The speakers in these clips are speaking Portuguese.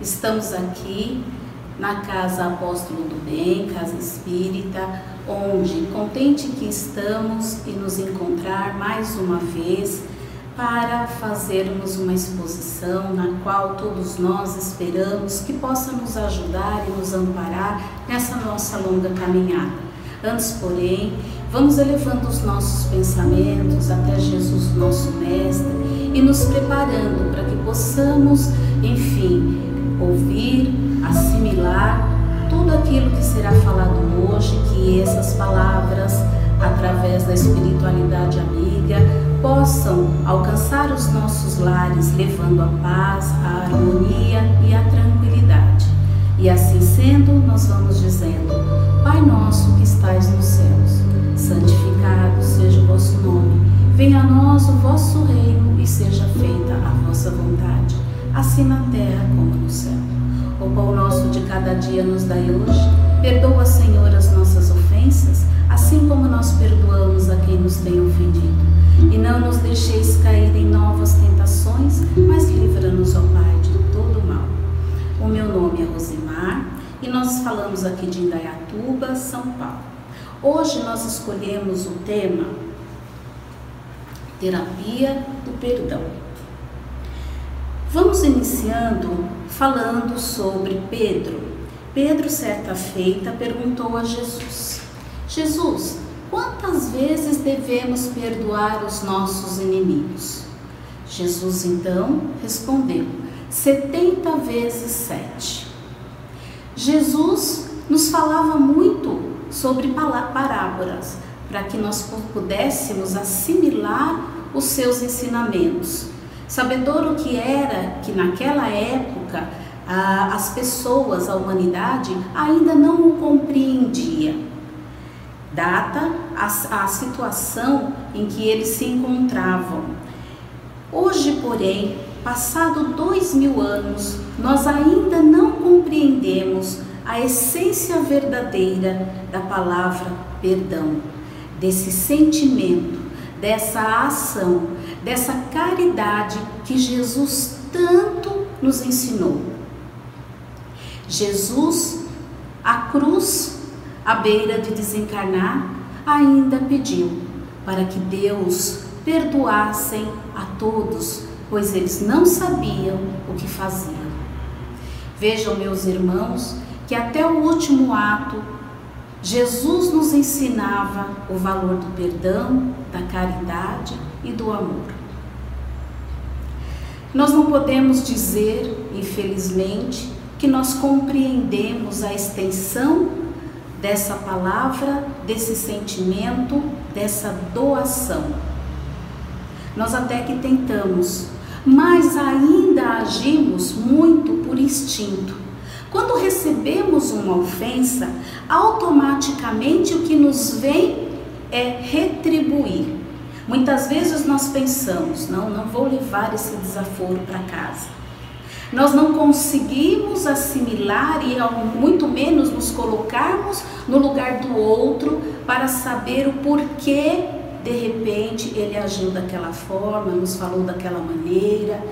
Estamos aqui na Casa Apóstolo do Bem, Casa Espírita, onde, contente que estamos e nos encontrar mais uma vez para fazermos uma exposição na qual todos nós esperamos que possa nos ajudar e nos amparar nessa nossa longa caminhada. Antes, porém, vamos elevando os nossos pensamentos até Jesus, nosso Mestre, e nos preparando para que possamos, enfim, ouvir, assimilar tudo aquilo que será falado hoje, que essas palavras, através da espiritualidade amiga, possam alcançar os nossos lares, levando a paz, a harmonia e a tranquilidade. E assim sendo, nós vamos dizendo: Pai nosso que estais nos céus, santificado seja o vosso nome. Venha a nós o vosso reino e seja feita a vossa vontade, assim na terra como no céu. O pão nosso de cada dia nos dai hoje. Perdoa, Senhor, as nossas ofensas, assim como nós perdoamos a quem nos tem ofendido e não nos deixeis cair em novas tentações, mas livra-nos, ó Pai, de todo mal. O meu nome é Rosimar e nós falamos aqui de Indaiatuba, São Paulo. Hoje nós escolhemos o tema Terapia do Perdão. Vamos iniciando falando sobre Pedro. Pedro, certa feita, perguntou a Jesus: Jesus, Quantas vezes devemos perdoar os nossos inimigos? Jesus então respondeu: 70 vezes 7. Jesus nos falava muito sobre parábolas para que nós pudéssemos assimilar os seus ensinamentos. Sabedor o que era que naquela época as pessoas, a humanidade, ainda não o compreendia data a, a situação em que eles se encontravam. Hoje, porém, passado dois mil anos, nós ainda não compreendemos a essência verdadeira da palavra perdão, desse sentimento, dessa ação, dessa caridade que Jesus tanto nos ensinou. Jesus, a cruz à beira de desencarnar, ainda pediu para que Deus perdoassem a todos, pois eles não sabiam o que faziam. Vejam, meus irmãos, que até o último ato, Jesus nos ensinava o valor do perdão, da caridade e do amor. Nós não podemos dizer, infelizmente, que nós compreendemos a extensão dessa palavra, desse sentimento, dessa doação. Nós até que tentamos, mas ainda agimos muito por instinto. Quando recebemos uma ofensa, automaticamente o que nos vem é retribuir. Muitas vezes nós pensamos, não, não vou levar esse desaforo para casa. Nós não conseguimos assimilar e muito menos nos colocarmos no lugar do outro para saber o porquê de repente ele agiu daquela forma, nos falou daquela maneira,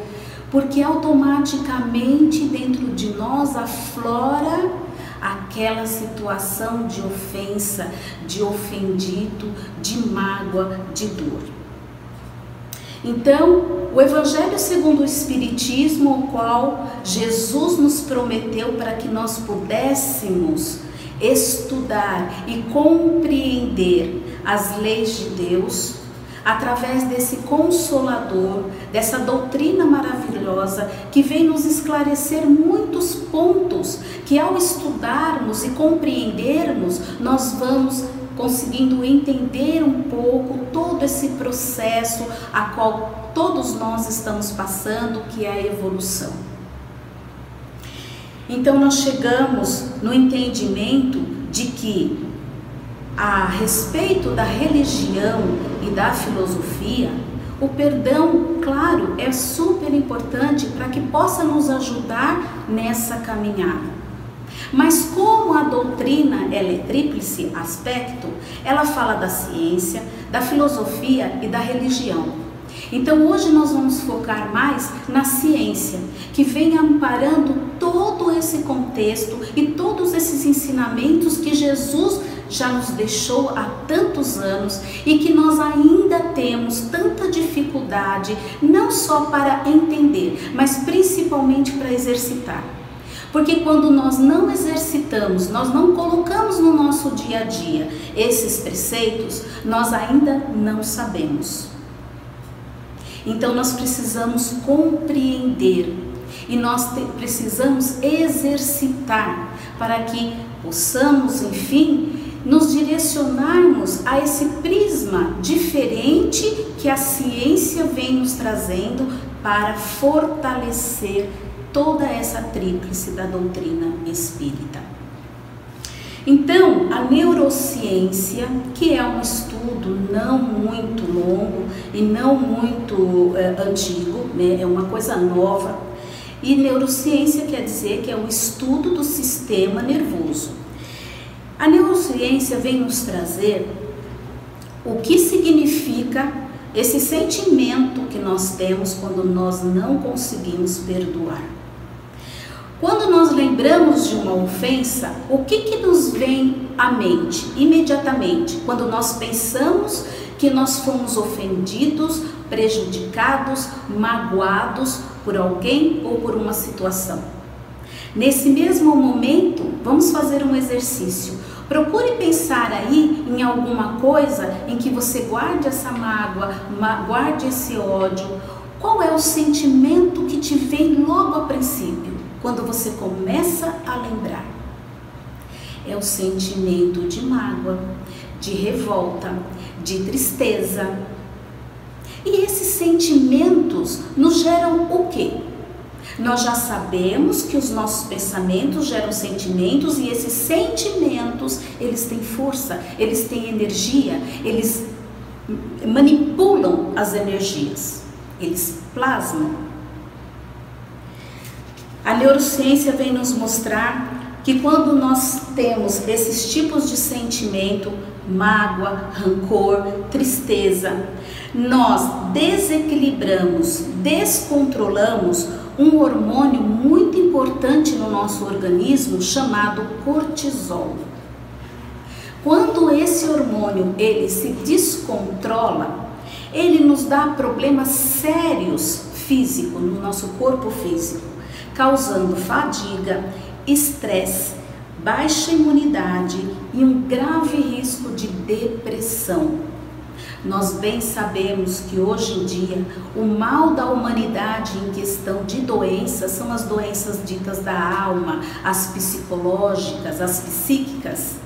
porque automaticamente dentro de nós aflora aquela situação de ofensa, de ofendido, de mágoa, de dor. Então, o Evangelho segundo o Espiritismo, o qual Jesus nos prometeu para que nós pudéssemos estudar e compreender as leis de Deus, através desse consolador, dessa doutrina maravilhosa que vem nos esclarecer muitos pontos que ao estudarmos e compreendermos, nós vamos conseguindo entender um pouco todo esse processo a qual todos nós estamos passando, que é a evolução. Então nós chegamos no entendimento de que a respeito da religião e da filosofia, o perdão, claro, é super importante para que possa nos ajudar nessa caminhada. Mas como a doutrina ela é tríplice aspecto, ela fala da ciência, da filosofia e da religião. Então hoje nós vamos focar mais na ciência, que vem amparando todo esse contexto e todos esses ensinamentos que Jesus já nos deixou há tantos anos e que nós ainda temos tanta dificuldade, não só para entender, mas principalmente para exercitar. Porque quando nós não exercitamos, nós não colocamos no nosso dia a dia esses preceitos, nós ainda não sabemos. Então nós precisamos compreender e nós precisamos exercitar para que possamos, enfim, nos direcionarmos a esse prisma diferente que a ciência vem nos trazendo para fortalecer toda essa tríplice da doutrina espírita. Então, a neurociência, que é um estudo não muito longo e não muito é, antigo, né, é uma coisa nova, e neurociência quer dizer que é o estudo do sistema nervoso. A neurociência vem nos trazer o que significa esse sentimento que nós temos quando nós não conseguimos perdoar. Quando nós lembramos de uma ofensa, o que, que nos vem à mente imediatamente? Quando nós pensamos que nós fomos ofendidos, prejudicados, magoados por alguém ou por uma situação. Nesse mesmo momento, vamos fazer um exercício. Procure pensar aí em alguma coisa em que você guarde essa mágoa, guarde esse ódio. Qual é o sentimento que te vem logo a princípio? Quando você começa a lembrar. É o sentimento de mágoa, de revolta, de tristeza. E esses sentimentos nos geram o quê? Nós já sabemos que os nossos pensamentos geram sentimentos e esses sentimentos, eles têm força, eles têm energia, eles manipulam as energias, eles plasmam a neurociência vem nos mostrar que quando nós temos esses tipos de sentimento, mágoa, rancor, tristeza, nós desequilibramos, descontrolamos um hormônio muito importante no nosso organismo chamado cortisol. Quando esse hormônio ele se descontrola, ele nos dá problemas sérios físicos no nosso corpo físico causando fadiga, estresse, baixa imunidade e um grave risco de depressão. Nós bem sabemos que hoje em dia o mal da humanidade em questão de doenças são as doenças ditas da alma, as psicológicas, as psíquicas.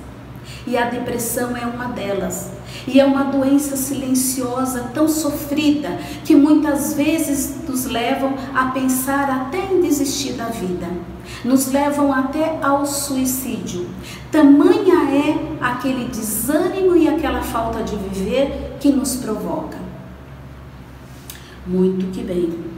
E a depressão é uma delas. E é uma doença silenciosa, tão sofrida, que muitas vezes nos levam a pensar até em desistir da vida. Nos levam até ao suicídio. Tamanha é aquele desânimo e aquela falta de viver que nos provoca. Muito que bem.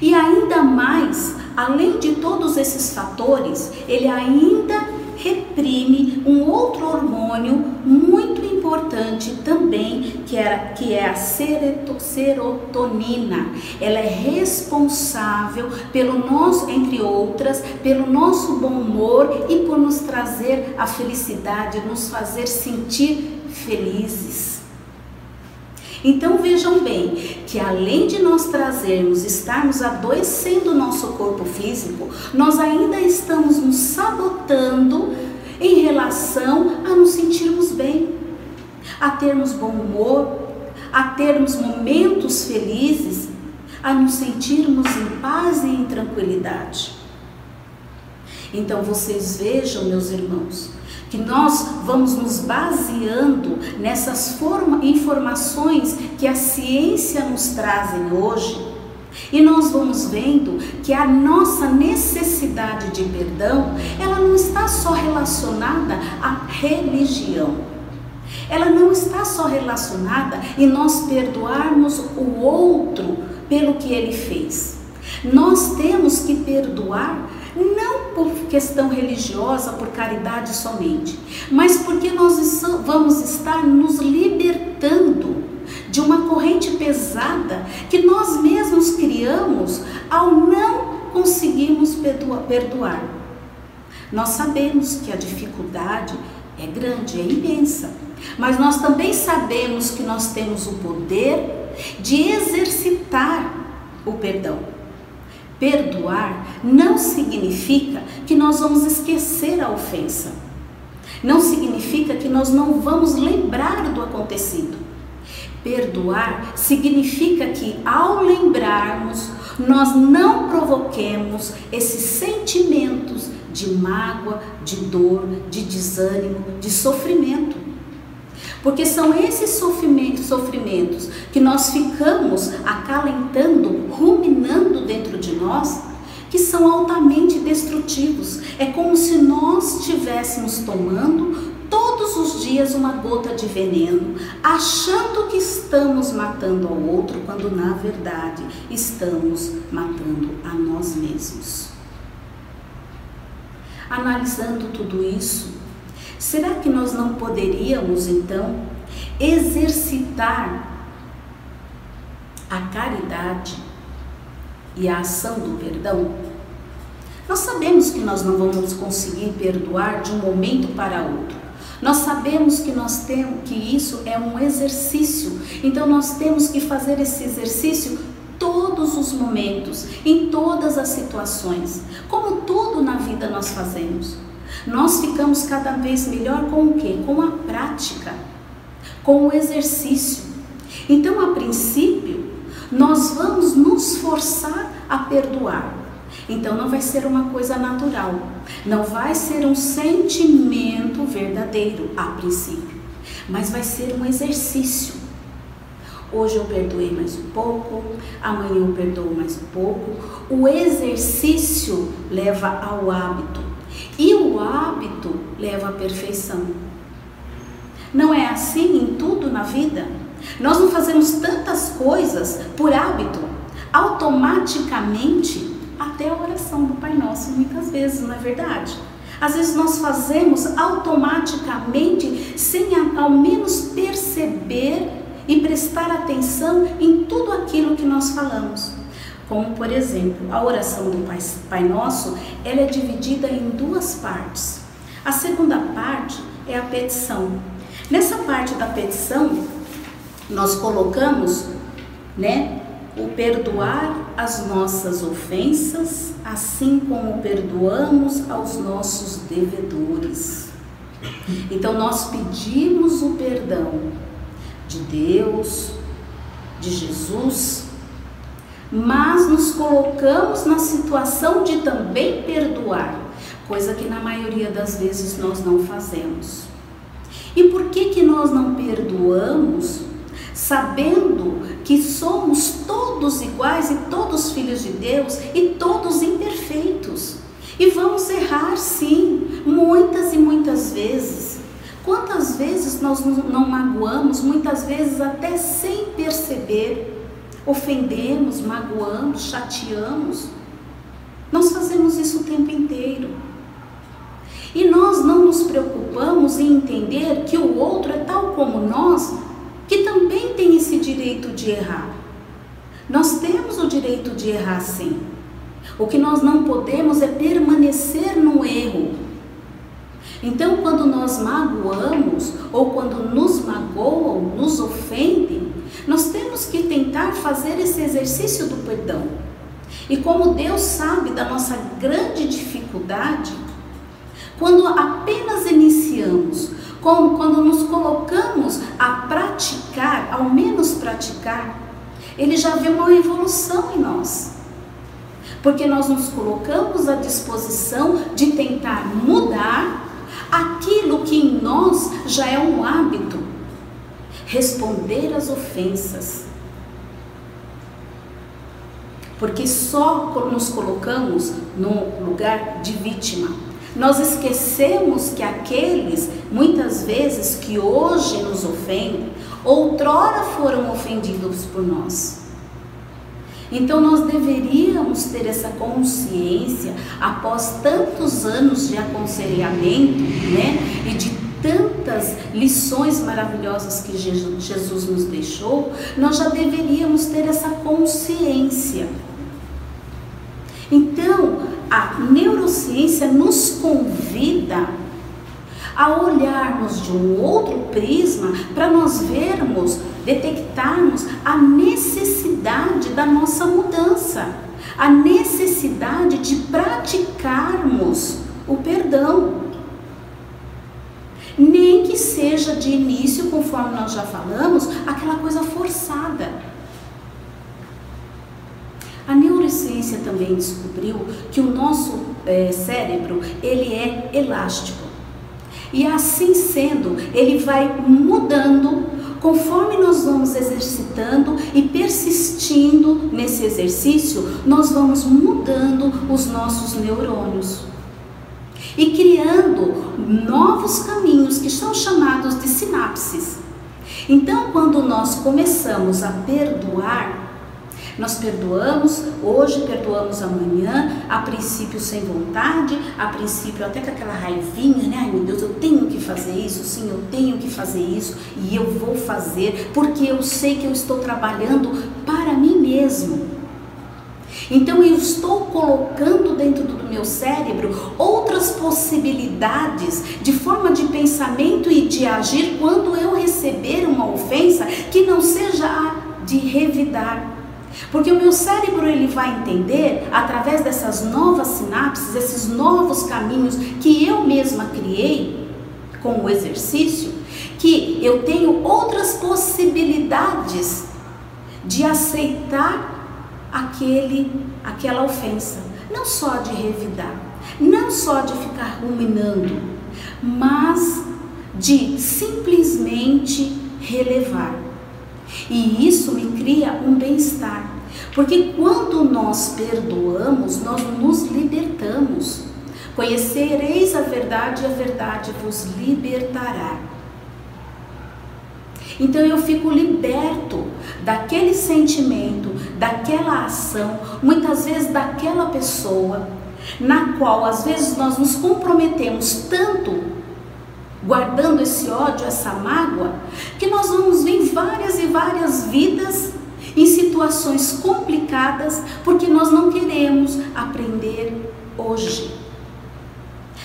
E ainda mais, além de todos esses fatores, ele ainda reprime um outro hormônio muito importante também, que, era, que é a serotonina. Ela é responsável pelo nosso, entre outras, pelo nosso bom humor e por nos trazer a felicidade, nos fazer sentir felizes. Então vejam bem que além de nós trazermos, estarmos adoecendo o nosso corpo físico, nós ainda estamos nos sabotando em relação a nos sentirmos bem, a termos bom humor, a termos momentos felizes, a nos sentirmos em paz e em tranquilidade. Então vocês vejam, meus irmãos, que nós vamos nos baseando nessas forma, informações que a ciência nos trazem hoje e nós vamos vendo que a nossa necessidade de perdão, ela não está só relacionada à religião. Ela não está só relacionada em nós perdoarmos o outro pelo que ele fez. Nós temos que perdoar não por questão religiosa, por caridade somente, mas porque nós vamos estar nos libertando de uma corrente pesada que nós mesmos criamos ao não conseguirmos perdoar. Nós sabemos que a dificuldade é grande, é imensa, mas nós também sabemos que nós temos o poder de exercitar o perdão. Perdoar não significa que nós vamos esquecer a ofensa. Não significa que nós não vamos lembrar do acontecido. Perdoar significa que ao lembrarmos, nós não provoquemos esses sentimentos de mágoa, de dor, de desânimo, de sofrimento. Porque são esses sofrimentos que nós ficamos acalentando, ruminando dentro de nós, que são altamente destrutivos. É como se nós estivéssemos tomando todos os dias uma gota de veneno, achando que estamos matando ao outro, quando na verdade estamos matando a nós mesmos. Analisando tudo isso, será que nós não poderíamos então exercitar a caridade e a ação do perdão? Nós sabemos que nós não vamos conseguir perdoar de um momento para outro. Nós sabemos que nós temos que isso é um exercício. Então nós temos que fazer esse exercício todos os momentos, em todas as situações. Como tudo na vida nós fazemos. Nós ficamos cada vez melhor com o quê? Com a prática, com o exercício. Então, a princípio, nós vamos nos forçar a perdoar. Então não vai ser uma coisa natural, não vai ser um sentimento verdadeiro a princípio, mas vai ser um exercício. Hoje eu perdoei mais um pouco, amanhã eu perdoo mais um pouco. O exercício leva ao hábito e o hábito leva à perfeição. Não é assim em tudo na vida? Nós não fazemos tantas coisas por hábito, automaticamente até a oração do Pai Nosso, muitas vezes, não é verdade? Às vezes nós fazemos automaticamente sem ao menos perceber e prestar atenção em tudo aquilo que nós falamos. Como, por exemplo, a oração do Pai, Pai Nosso, ela é dividida em duas partes. A segunda parte é a petição. Nessa parte da petição, nós colocamos, né, o perdoar as nossas ofensas, assim como perdoamos aos nossos devedores. Então nós pedimos o perdão de Deus, de Jesus, mas nos colocamos na situação de também perdoar, coisa que na maioria das vezes nós não fazemos. E por que que nós não perdoamos? sabendo que somos todos iguais e todos filhos de Deus e todos imperfeitos. E vamos errar sim, muitas e muitas vezes. Quantas vezes nós não magoamos, muitas vezes até sem perceber, ofendemos, magoamos, chateamos. Nós fazemos isso o tempo inteiro. E nós não nos preocupamos em entender que o outro é tal como nós, que também tem esse direito de errar. Nós temos o direito de errar sim. O que nós não podemos é permanecer no erro. Então, quando nós magoamos ou quando nos magoam, nos ofendem, nós temos que tentar fazer esse exercício do perdão. E como Deus sabe da nossa grande dificuldade, quando apenas iniciamos quando nos colocamos a praticar, ao menos praticar, ele já vê uma evolução em nós. Porque nós nos colocamos à disposição de tentar mudar aquilo que em nós já é um hábito. Responder às ofensas. Porque só nos colocamos no lugar de vítima. Nós esquecemos que aqueles, muitas vezes, que hoje nos ofendem, outrora foram ofendidos por nós. Então nós deveríamos ter essa consciência após tantos anos de aconselhamento, né, e de tantas lições maravilhosas que Jesus nos deixou, nós já deveríamos ter essa consciência. Então, a neurociência nos convida a olharmos de um outro prisma para nós vermos, detectarmos a necessidade da nossa mudança, a necessidade de praticarmos o perdão. Seja de início, conforme nós já falamos, aquela coisa forçada. A neurociência também descobriu que o nosso é, cérebro ele é elástico. E assim sendo, ele vai mudando conforme nós vamos exercitando e persistindo nesse exercício, nós vamos mudando os nossos neurônios e criando novos caminhos que são chamados de sinapses. Então, quando nós começamos a perdoar, nós perdoamos hoje, perdoamos amanhã, a princípio sem vontade, a princípio até com aquela raivinha, né? Ai meu Deus, eu tenho que fazer isso, sim, eu tenho que fazer isso e eu vou fazer porque eu sei que eu estou trabalhando para mim mesmo. Então eu estou colocando dentro do meu cérebro outras possibilidades de forma de pensamento e de agir quando eu receber uma ofensa que não seja a de revidar, porque o meu cérebro ele vai entender através dessas novas sinapses, esses novos caminhos que eu mesma criei com o exercício, que eu tenho outras possibilidades de aceitar aquele aquela ofensa, não só de revidar, não só de ficar ruminando, mas de simplesmente relevar. E isso me cria um bem-estar. Porque quando nós perdoamos, nós nos libertamos. Conhecereis a verdade e a verdade vos libertará. Então eu fico liberto daquele sentimento, daquela ação, muitas vezes daquela pessoa, na qual às vezes nós nos comprometemos tanto guardando esse ódio, essa mágoa, que nós vamos ver várias e várias vidas em situações complicadas, porque nós não queremos aprender hoje.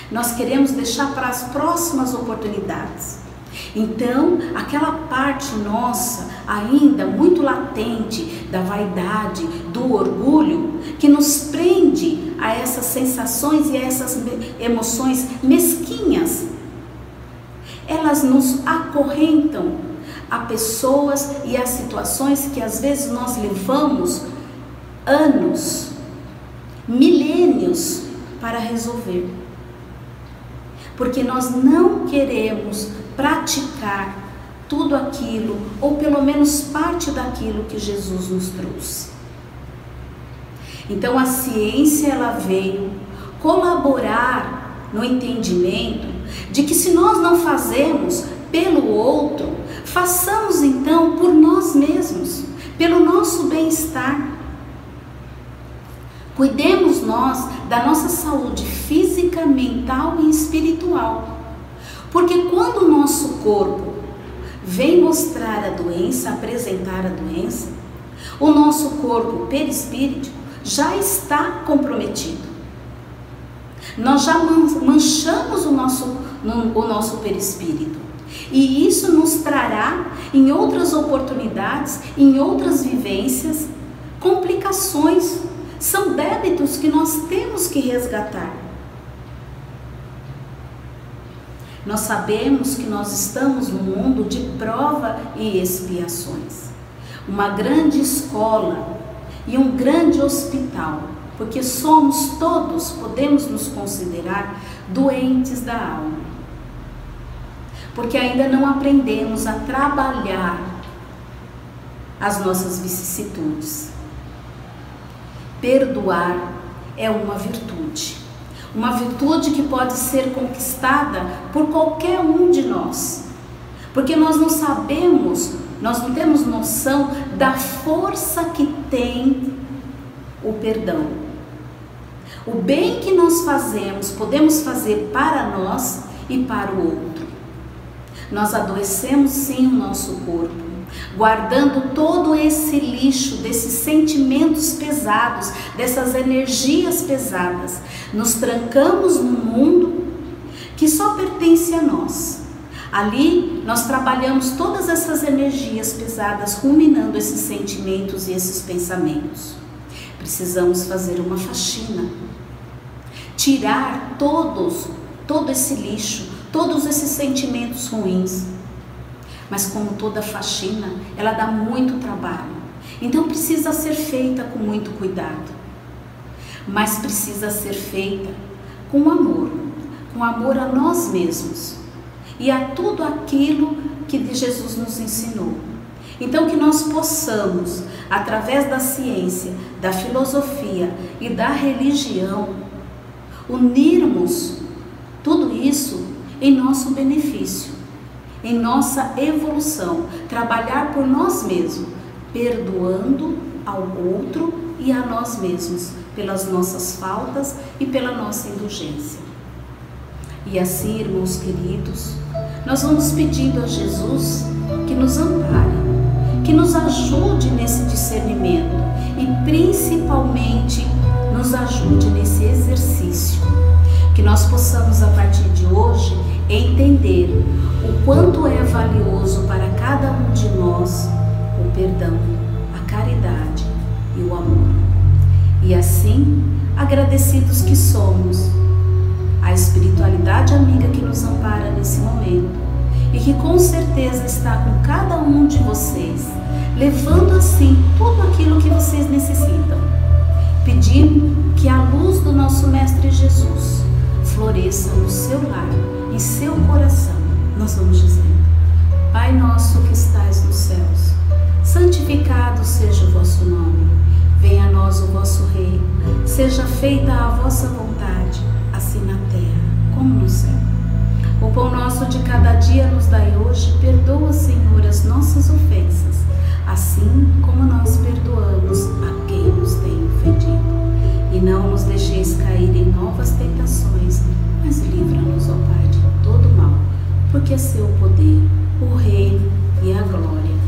Nós queremos deixar para as próximas oportunidades. Então, aquela parte nossa, ainda muito latente, da vaidade, do orgulho, que nos prende a essas sensações e a essas emoções mesquinhas elas nos acorrentam a pessoas e a situações que às vezes nós levamos anos, milênios para resolver. Porque nós não queremos praticar tudo aquilo, ou pelo menos parte daquilo que Jesus nos trouxe. Então a ciência ela veio colaborar no entendimento de que se nós não fazemos pelo outro, façamos então por nós mesmos, pelo nosso bem-estar. Cuidemos nós da nossa saúde física, mental e espiritual. Porque quando o nosso corpo vem mostrar a doença, apresentar a doença, o nosso corpo perispírito já está comprometido. Nós já manchamos o nosso, o nosso perispírito. E isso nos trará em outras oportunidades, em outras vivências, complicações. São débitos que nós temos que resgatar. Nós sabemos que nós estamos num mundo de prova e expiações. Uma grande escola e um grande hospital porque somos todos, podemos nos considerar doentes da alma. Porque ainda não aprendemos a trabalhar as nossas vicissitudes. Perdoar é uma virtude. Uma virtude que pode ser conquistada por qualquer um de nós. Porque nós não sabemos, nós não temos noção da força que tem o perdão. O bem que nós fazemos, podemos fazer para nós e para o outro. nós adoecemos sim o nosso corpo, guardando todo esse lixo, desses sentimentos pesados, dessas energias pesadas. Nos trancamos no mundo que só pertence a nós. Ali nós trabalhamos todas essas energias pesadas, ruminando esses sentimentos e esses pensamentos. Precisamos fazer uma faxina, tirar todos, todo esse lixo, todos esses sentimentos ruins. Mas como toda faxina, ela dá muito trabalho. Então precisa ser feita com muito cuidado. Mas precisa ser feita com amor, com amor a nós mesmos e a tudo aquilo que Jesus nos ensinou. Então, que nós possamos, através da ciência, da filosofia e da religião, unirmos tudo isso em nosso benefício, em nossa evolução, trabalhar por nós mesmos, perdoando ao outro e a nós mesmos pelas nossas faltas e pela nossa indulgência. E assim, irmãos queridos, nós vamos pedindo a Jesus que nos ampare, que nos ajude nesse discernimento e principalmente nos ajude nesse exercício. Que nós possamos a partir de hoje entender o quanto é valioso para cada um de nós o perdão, a caridade e o amor. E assim, agradecidos que somos, a espiritualidade amiga que nos ampara nesse momento e que com certeza está com cada um de vocês, levando assim tudo aquilo que vocês necessitam. Pedindo que a luz do nosso Mestre Jesus floresça no seu lar, em seu coração. Nós vamos dizendo: Pai nosso que estais nos céus, santificado seja o vosso nome. Venha a nós o vosso reino. Seja feita a vossa vontade assim na terra como no céu. O pão nosso de cada dia nos dai hoje, perdoa, Senhor, as nossas ofensas, assim como nós perdoamos a quem nos tem ofendido. E não nos deixeis cair em novas tentações, mas livra-nos, ó Pai, de todo mal, porque é seu poder, o reino e a glória